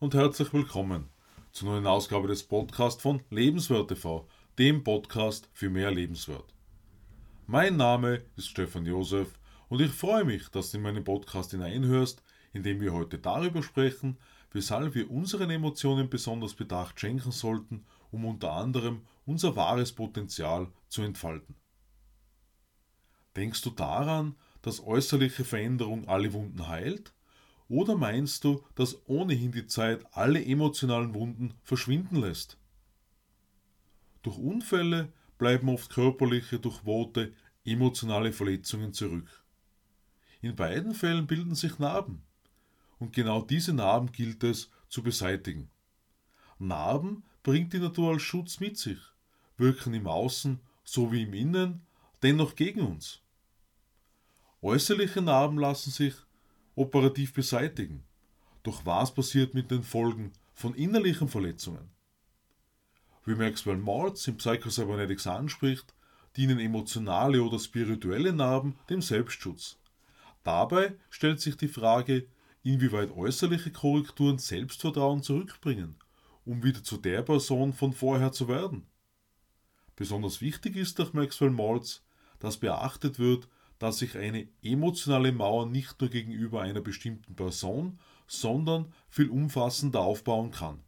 und herzlich willkommen zur neuen Ausgabe des Podcasts von Lebenswert TV, dem Podcast für mehr Lebenswert. Mein Name ist Stefan Josef und ich freue mich, dass du in meinen Podcast hineinhörst, in dem wir heute darüber sprechen, weshalb wir unseren Emotionen besonders Bedacht schenken sollten, um unter anderem unser wahres Potenzial zu entfalten. Denkst du daran, dass äußerliche Veränderung alle Wunden heilt? Oder meinst du, dass ohnehin die Zeit alle emotionalen Wunden verschwinden lässt? Durch Unfälle bleiben oft körperliche, durchwohte, emotionale Verletzungen zurück. In beiden Fällen bilden sich Narben. Und genau diese Narben gilt es zu beseitigen. Narben bringt die Natur als Schutz mit sich, wirken im Außen sowie im Innen dennoch gegen uns. Äußerliche Narben lassen sich operativ beseitigen. Doch was passiert mit den Folgen von innerlichen Verletzungen? Wie Maxwell Maltz im Psychocybernetics anspricht, dienen emotionale oder spirituelle Narben dem Selbstschutz. Dabei stellt sich die Frage, inwieweit äußerliche Korrekturen Selbstvertrauen zurückbringen, um wieder zu der Person von vorher zu werden. Besonders wichtig ist nach Maxwell Maltz, dass beachtet wird, dass sich eine emotionale Mauer nicht nur gegenüber einer bestimmten Person, sondern viel umfassender aufbauen kann.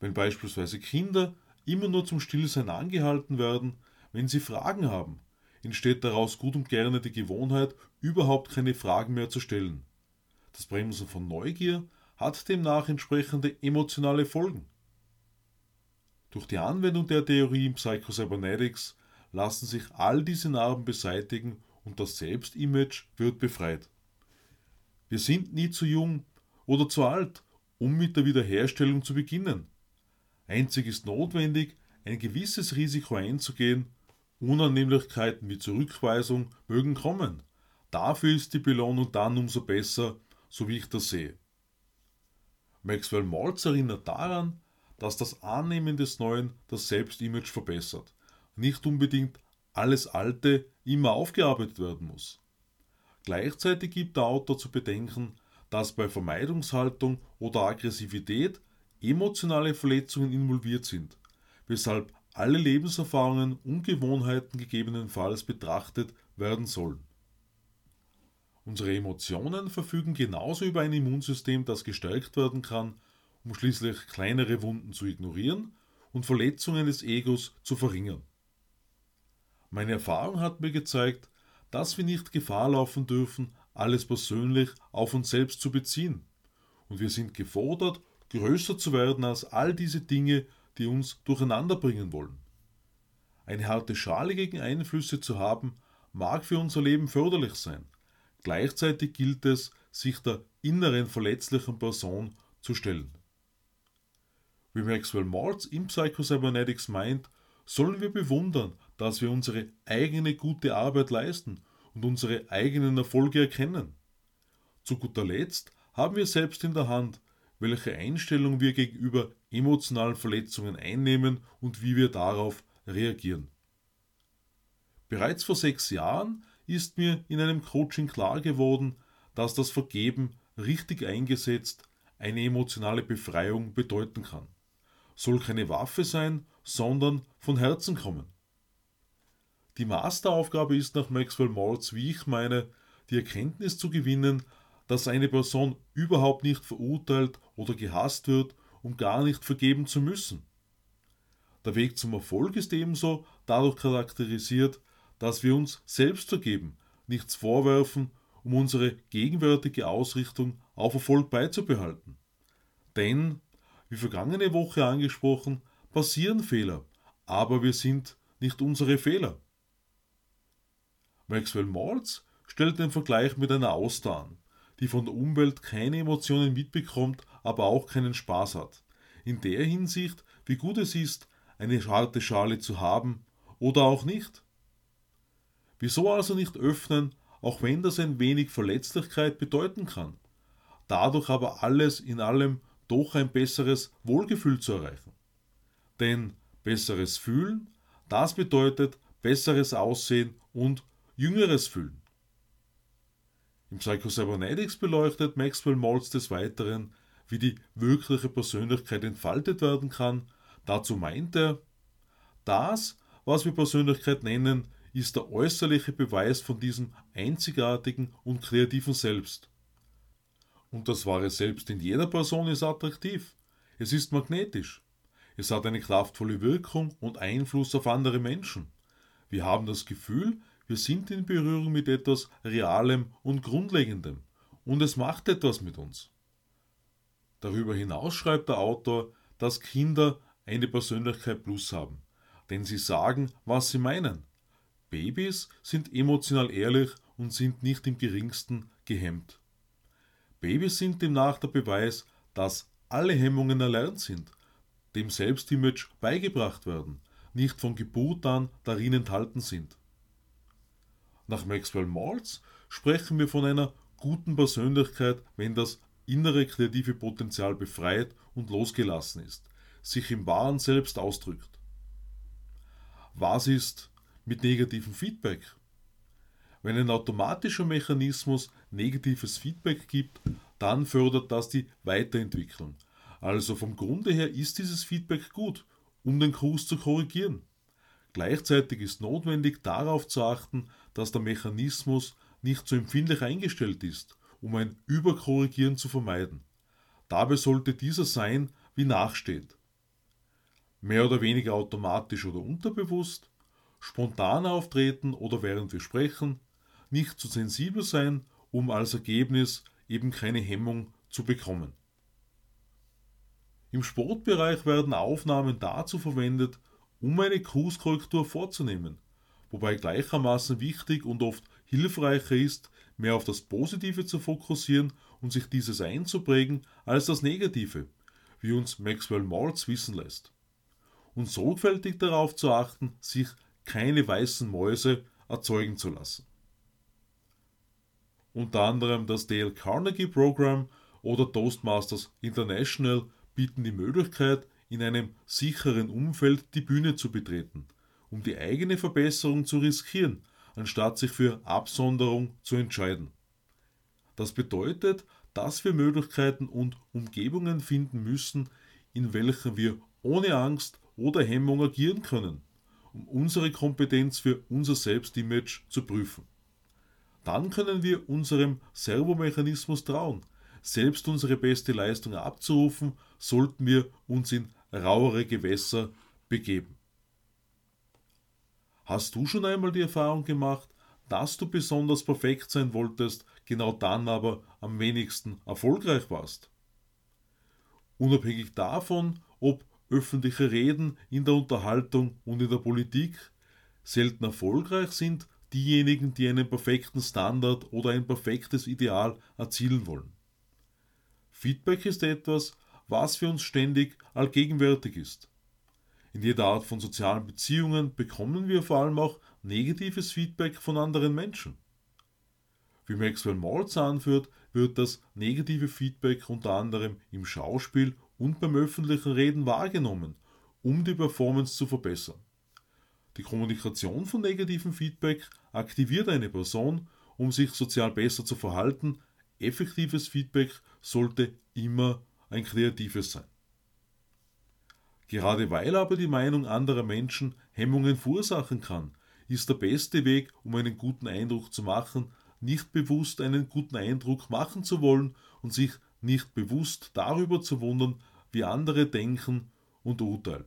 Wenn beispielsweise Kinder immer nur zum Stillsein angehalten werden, wenn sie Fragen haben, entsteht daraus gut und gerne die Gewohnheit, überhaupt keine Fragen mehr zu stellen. Das Bremsen von Neugier hat demnach entsprechende emotionale Folgen. Durch die Anwendung der Theorie im Psychocybernetics lassen sich all diese Narben beseitigen und das Selbstimage wird befreit. Wir sind nie zu jung oder zu alt, um mit der Wiederherstellung zu beginnen. Einzig ist notwendig, ein gewisses Risiko einzugehen. Unannehmlichkeiten wie Zurückweisung mögen kommen. Dafür ist die Belohnung dann umso besser, so wie ich das sehe. Maxwell Maltz erinnert daran, dass das Annehmen des Neuen das Selbstimage verbessert nicht unbedingt alles Alte immer aufgearbeitet werden muss. Gleichzeitig gibt der Autor zu bedenken, dass bei Vermeidungshaltung oder Aggressivität emotionale Verletzungen involviert sind, weshalb alle Lebenserfahrungen und Gewohnheiten gegebenenfalls betrachtet werden sollen. Unsere Emotionen verfügen genauso über ein Immunsystem, das gestärkt werden kann, um schließlich kleinere Wunden zu ignorieren und Verletzungen des Egos zu verringern. Meine Erfahrung hat mir gezeigt, dass wir nicht Gefahr laufen dürfen, alles persönlich auf uns selbst zu beziehen. Und wir sind gefordert, größer zu werden als all diese Dinge, die uns durcheinander bringen wollen. Eine harte Schale gegen Einflüsse zu haben, mag für unser Leben förderlich sein. Gleichzeitig gilt es, sich der inneren verletzlichen Person zu stellen. Wie Maxwell Maltz im Psychocybernetics meint, sollen wir bewundern, dass wir unsere eigene gute Arbeit leisten und unsere eigenen Erfolge erkennen. Zu guter Letzt haben wir selbst in der Hand, welche Einstellung wir gegenüber emotionalen Verletzungen einnehmen und wie wir darauf reagieren. Bereits vor sechs Jahren ist mir in einem Coaching klar geworden, dass das Vergeben richtig eingesetzt eine emotionale Befreiung bedeuten kann. Soll keine Waffe sein, sondern von Herzen kommen. Die Masteraufgabe ist nach Maxwell Maltz, wie ich meine, die Erkenntnis zu gewinnen, dass eine Person überhaupt nicht verurteilt oder gehasst wird, um gar nicht vergeben zu müssen. Der Weg zum Erfolg ist ebenso dadurch charakterisiert, dass wir uns selbst vergeben, nichts vorwerfen, um unsere gegenwärtige Ausrichtung auf Erfolg beizubehalten. Denn, wie vergangene Woche angesprochen, passieren Fehler, aber wir sind nicht unsere Fehler. Maxwell Maltz stellt den Vergleich mit einer Auster an, die von der Umwelt keine Emotionen mitbekommt, aber auch keinen Spaß hat. In der Hinsicht, wie gut es ist, eine harte Schale zu haben oder auch nicht. Wieso also nicht öffnen, auch wenn das ein wenig Verletzlichkeit bedeuten kann, dadurch aber alles in allem doch ein besseres Wohlgefühl zu erreichen. Denn besseres Fühlen, das bedeutet besseres Aussehen und Jüngeres fühlen. Im Psychocybernetics beleuchtet Maxwell Maltz des Weiteren, wie die wirkliche Persönlichkeit entfaltet werden kann, dazu meint er, das, was wir Persönlichkeit nennen, ist der äußerliche Beweis von diesem einzigartigen und kreativen Selbst. Und das wahre Selbst in jeder Person ist attraktiv. Es ist magnetisch. Es hat eine kraftvolle Wirkung und Einfluss auf andere Menschen. Wir haben das Gefühl, wir sind in Berührung mit etwas Realem und Grundlegendem. Und es macht etwas mit uns. Darüber hinaus schreibt der Autor, dass Kinder eine Persönlichkeit plus haben, denn sie sagen, was sie meinen. Babys sind emotional ehrlich und sind nicht im geringsten gehemmt. Babys sind demnach der Beweis, dass alle Hemmungen erlernt sind, dem Selbstimage beigebracht werden, nicht von Geburt an darin enthalten sind. Nach Maxwell Maltz sprechen wir von einer guten Persönlichkeit, wenn das innere kreative Potenzial befreit und losgelassen ist, sich im wahren Selbst ausdrückt. Was ist mit negativem Feedback? Wenn ein automatischer Mechanismus negatives Feedback gibt, dann fördert das die Weiterentwicklung. Also vom Grunde her ist dieses Feedback gut, um den Kurs zu korrigieren. Gleichzeitig ist notwendig darauf zu achten, dass der Mechanismus nicht zu empfindlich eingestellt ist, um ein Überkorrigieren zu vermeiden. Dabei sollte dieser sein, wie nachsteht. Mehr oder weniger automatisch oder unterbewusst, spontan auftreten oder während wir sprechen, nicht zu sensibel sein, um als Ergebnis eben keine Hemmung zu bekommen. Im Sportbereich werden Aufnahmen dazu verwendet, um eine Kurskorrektur vorzunehmen, wobei gleichermaßen wichtig und oft hilfreicher ist, mehr auf das Positive zu fokussieren und sich dieses einzuprägen, als das Negative, wie uns Maxwell Maltz wissen lässt. Und sorgfältig darauf zu achten, sich keine weißen Mäuse erzeugen zu lassen unter anderem das Dale Carnegie Program oder Toastmasters International bieten die Möglichkeit, in einem sicheren Umfeld die Bühne zu betreten, um die eigene Verbesserung zu riskieren, anstatt sich für Absonderung zu entscheiden. Das bedeutet, dass wir Möglichkeiten und Umgebungen finden müssen, in welchen wir ohne Angst oder Hemmung agieren können, um unsere Kompetenz für unser Selbstimage zu prüfen. Dann können wir unserem Servomechanismus trauen. Selbst unsere beste Leistung abzurufen, sollten wir uns in rauere Gewässer begeben. Hast du schon einmal die Erfahrung gemacht, dass du besonders perfekt sein wolltest, genau dann aber am wenigsten erfolgreich warst? Unabhängig davon, ob öffentliche Reden in der Unterhaltung und in der Politik selten erfolgreich sind, diejenigen, die einen perfekten Standard oder ein perfektes Ideal erzielen wollen. Feedback ist etwas, was für uns ständig allgegenwärtig ist. In jeder Art von sozialen Beziehungen bekommen wir vor allem auch negatives Feedback von anderen Menschen. Wie Maxwell Maltz anführt, wird das negative Feedback unter anderem im Schauspiel und beim öffentlichen Reden wahrgenommen, um die Performance zu verbessern. Die Kommunikation von negativem Feedback aktiviert eine Person, um sich sozial besser zu verhalten. Effektives Feedback sollte immer ein kreatives sein. Gerade weil aber die Meinung anderer Menschen Hemmungen verursachen kann, ist der beste Weg, um einen guten Eindruck zu machen, nicht bewusst einen guten Eindruck machen zu wollen und sich nicht bewusst darüber zu wundern, wie andere denken und urteilen.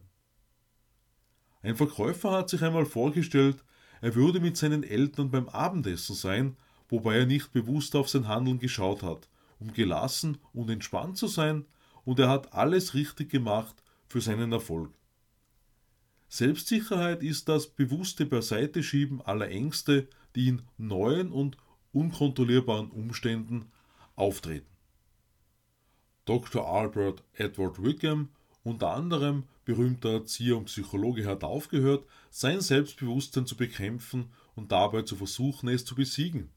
Ein Verkäufer hat sich einmal vorgestellt, er würde mit seinen Eltern beim Abendessen sein, wobei er nicht bewusst auf sein Handeln geschaut hat, um gelassen und entspannt zu sein, und er hat alles richtig gemacht für seinen Erfolg. Selbstsicherheit ist das bewusste Beiseiteschieben aller Ängste, die in neuen und unkontrollierbaren Umständen auftreten. Dr. Albert Edward Wickham unter anderem berühmter Erzieher und Psychologe hat aufgehört, sein Selbstbewusstsein zu bekämpfen und dabei zu versuchen, es zu besiegen.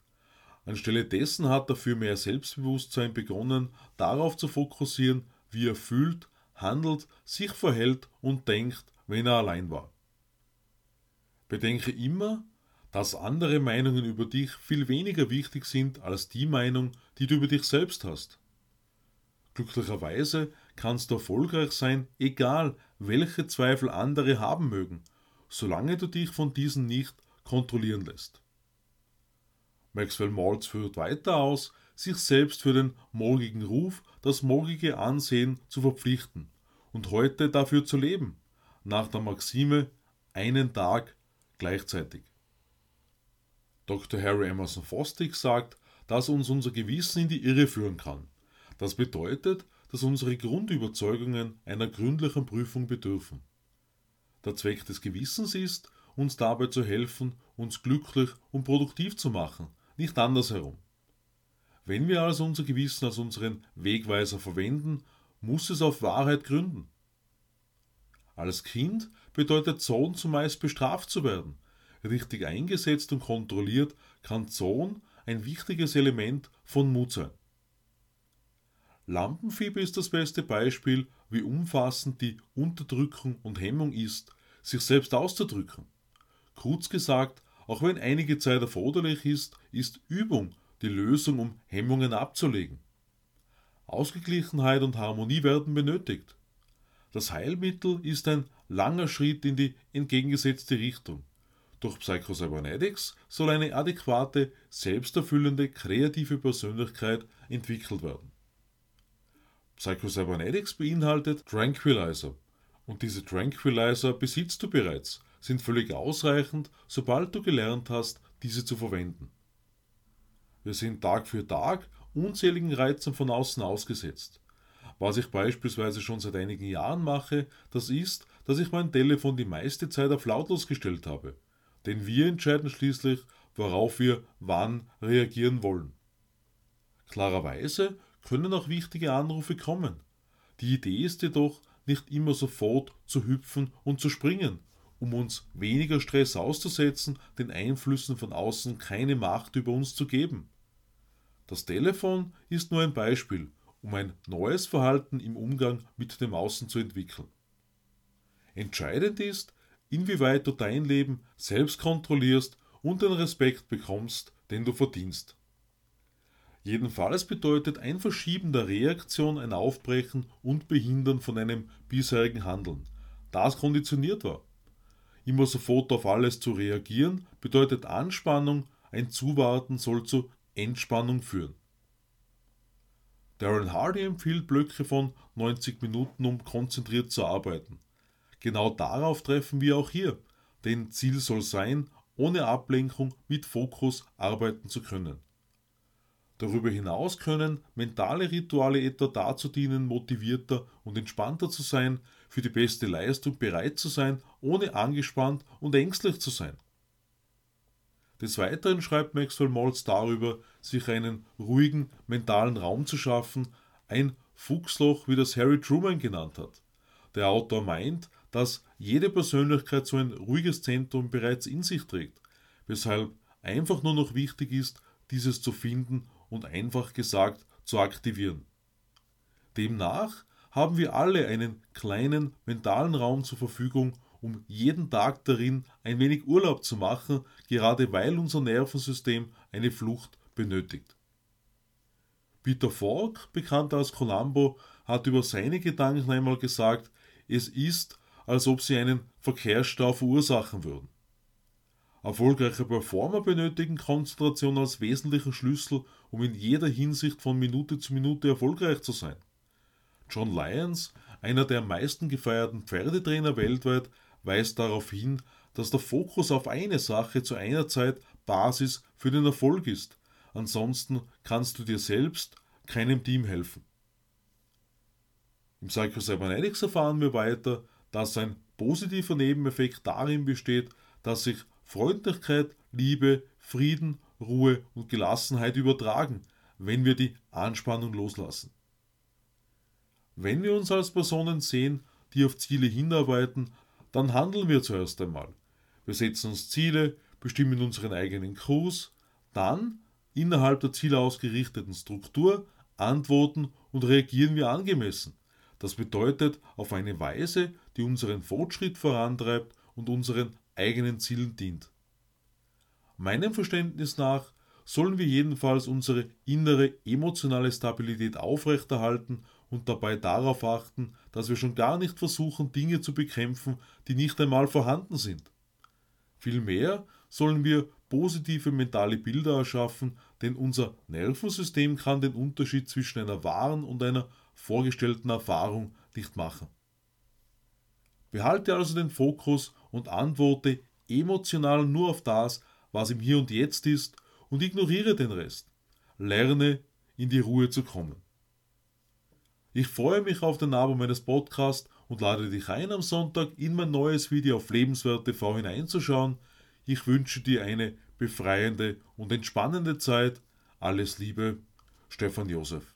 Anstelle dessen hat er für mehr Selbstbewusstsein begonnen, darauf zu fokussieren, wie er fühlt, handelt, sich verhält und denkt, wenn er allein war. Bedenke immer, dass andere Meinungen über dich viel weniger wichtig sind als die Meinung, die du über dich selbst hast. Glücklicherweise kannst du erfolgreich sein, egal welche Zweifel andere haben mögen, solange du dich von diesen nicht kontrollieren lässt. Maxwell Maltz führt weiter aus, sich selbst für den morgigen Ruf, das morgige Ansehen zu verpflichten und heute dafür zu leben, nach der Maxime einen Tag gleichzeitig. Dr. Harry Emerson Fosdick sagt, dass uns unser Gewissen in die Irre führen kann. Das bedeutet, dass unsere Grundüberzeugungen einer gründlichen Prüfung bedürfen. Der Zweck des Gewissens ist, uns dabei zu helfen, uns glücklich und produktiv zu machen, nicht andersherum. Wenn wir also unser Gewissen als unseren Wegweiser verwenden, muss es auf Wahrheit gründen. Als Kind bedeutet Sohn zumeist bestraft zu werden. Richtig eingesetzt und kontrolliert kann Sohn ein wichtiges Element von Mut sein. Lampenfieber ist das beste Beispiel, wie umfassend die Unterdrückung und Hemmung ist, sich selbst auszudrücken. Kurz gesagt, auch wenn einige Zeit erforderlich ist, ist Übung die Lösung, um Hemmungen abzulegen. Ausgeglichenheit und Harmonie werden benötigt. Das Heilmittel ist ein langer Schritt in die entgegengesetzte Richtung. Durch Psychocybernetics soll eine adäquate, selbsterfüllende, kreative Persönlichkeit entwickelt werden. Psychocybernetics beinhaltet Tranquilizer und diese Tranquilizer besitzt du bereits, sind völlig ausreichend, sobald du gelernt hast, diese zu verwenden. Wir sind Tag für Tag unzähligen Reizen von außen ausgesetzt. Was ich beispielsweise schon seit einigen Jahren mache, das ist, dass ich mein Telefon die meiste Zeit auf lautlos gestellt habe. Denn wir entscheiden schließlich, worauf wir wann reagieren wollen. Klarerweise können auch wichtige Anrufe kommen. Die Idee ist jedoch, nicht immer sofort zu hüpfen und zu springen, um uns weniger Stress auszusetzen, den Einflüssen von außen keine Macht über uns zu geben. Das Telefon ist nur ein Beispiel, um ein neues Verhalten im Umgang mit dem Außen zu entwickeln. Entscheidend ist, inwieweit du dein Leben selbst kontrollierst und den Respekt bekommst, den du verdienst. Jedenfalls bedeutet ein Verschieben der Reaktion ein Aufbrechen und Behindern von einem bisherigen Handeln, das konditioniert war. Immer sofort auf alles zu reagieren bedeutet Anspannung, ein Zuwarten soll zu Entspannung führen. Darren Hardy empfiehlt Blöcke von 90 Minuten, um konzentriert zu arbeiten. Genau darauf treffen wir auch hier, denn Ziel soll sein, ohne Ablenkung mit Fokus arbeiten zu können. Darüber hinaus können mentale Rituale etwa dazu dienen, motivierter und entspannter zu sein, für die beste Leistung bereit zu sein, ohne angespannt und ängstlich zu sein. Des Weiteren schreibt Maxwell Maltz darüber, sich einen ruhigen mentalen Raum zu schaffen, ein Fuchsloch, wie das Harry Truman genannt hat. Der Autor meint, dass jede Persönlichkeit so ein ruhiges Zentrum bereits in sich trägt, weshalb einfach nur noch wichtig ist, dieses zu finden und einfach gesagt zu aktivieren. Demnach haben wir alle einen kleinen mentalen Raum zur Verfügung, um jeden Tag darin ein wenig Urlaub zu machen, gerade weil unser Nervensystem eine Flucht benötigt. Peter Falk, bekannt als Columbo, hat über seine Gedanken einmal gesagt, es ist, als ob sie einen Verkehrsstau verursachen würden. Erfolgreiche Performer benötigen Konzentration als wesentlicher Schlüssel, um in jeder Hinsicht von Minute zu Minute erfolgreich zu sein. John Lyons, einer der am meisten gefeierten Pferdetrainer weltweit, weist darauf hin, dass der Fokus auf eine Sache zu einer Zeit Basis für den Erfolg ist. Ansonsten kannst du dir selbst, keinem Team helfen. Im Psycho-Cybernetics erfahren wir weiter, dass ein positiver Nebeneffekt darin besteht, dass sich Freundlichkeit, Liebe, Frieden, Ruhe und Gelassenheit übertragen, wenn wir die Anspannung loslassen. Wenn wir uns als Personen sehen, die auf Ziele hinarbeiten, dann handeln wir zuerst einmal. Wir setzen uns Ziele, bestimmen unseren eigenen Kurs, dann, innerhalb der zielausgerichteten Struktur, antworten und reagieren wir angemessen. Das bedeutet auf eine Weise, die unseren Fortschritt vorantreibt und unseren eigenen Zielen dient. Meinem Verständnis nach sollen wir jedenfalls unsere innere emotionale Stabilität aufrechterhalten und dabei darauf achten, dass wir schon gar nicht versuchen, Dinge zu bekämpfen, die nicht einmal vorhanden sind. Vielmehr sollen wir positive mentale Bilder erschaffen, denn unser Nervensystem kann den Unterschied zwischen einer wahren und einer vorgestellten Erfahrung nicht machen. Behalte also den Fokus und antworte emotional nur auf das, was im Hier und Jetzt ist und ignoriere den Rest. Lerne in die Ruhe zu kommen. Ich freue mich auf den Abo meines Podcasts und lade dich ein, am Sonntag in mein neues Video auf Lebenswert TV hineinzuschauen. Ich wünsche dir eine befreiende und entspannende Zeit. Alles Liebe, Stefan Josef.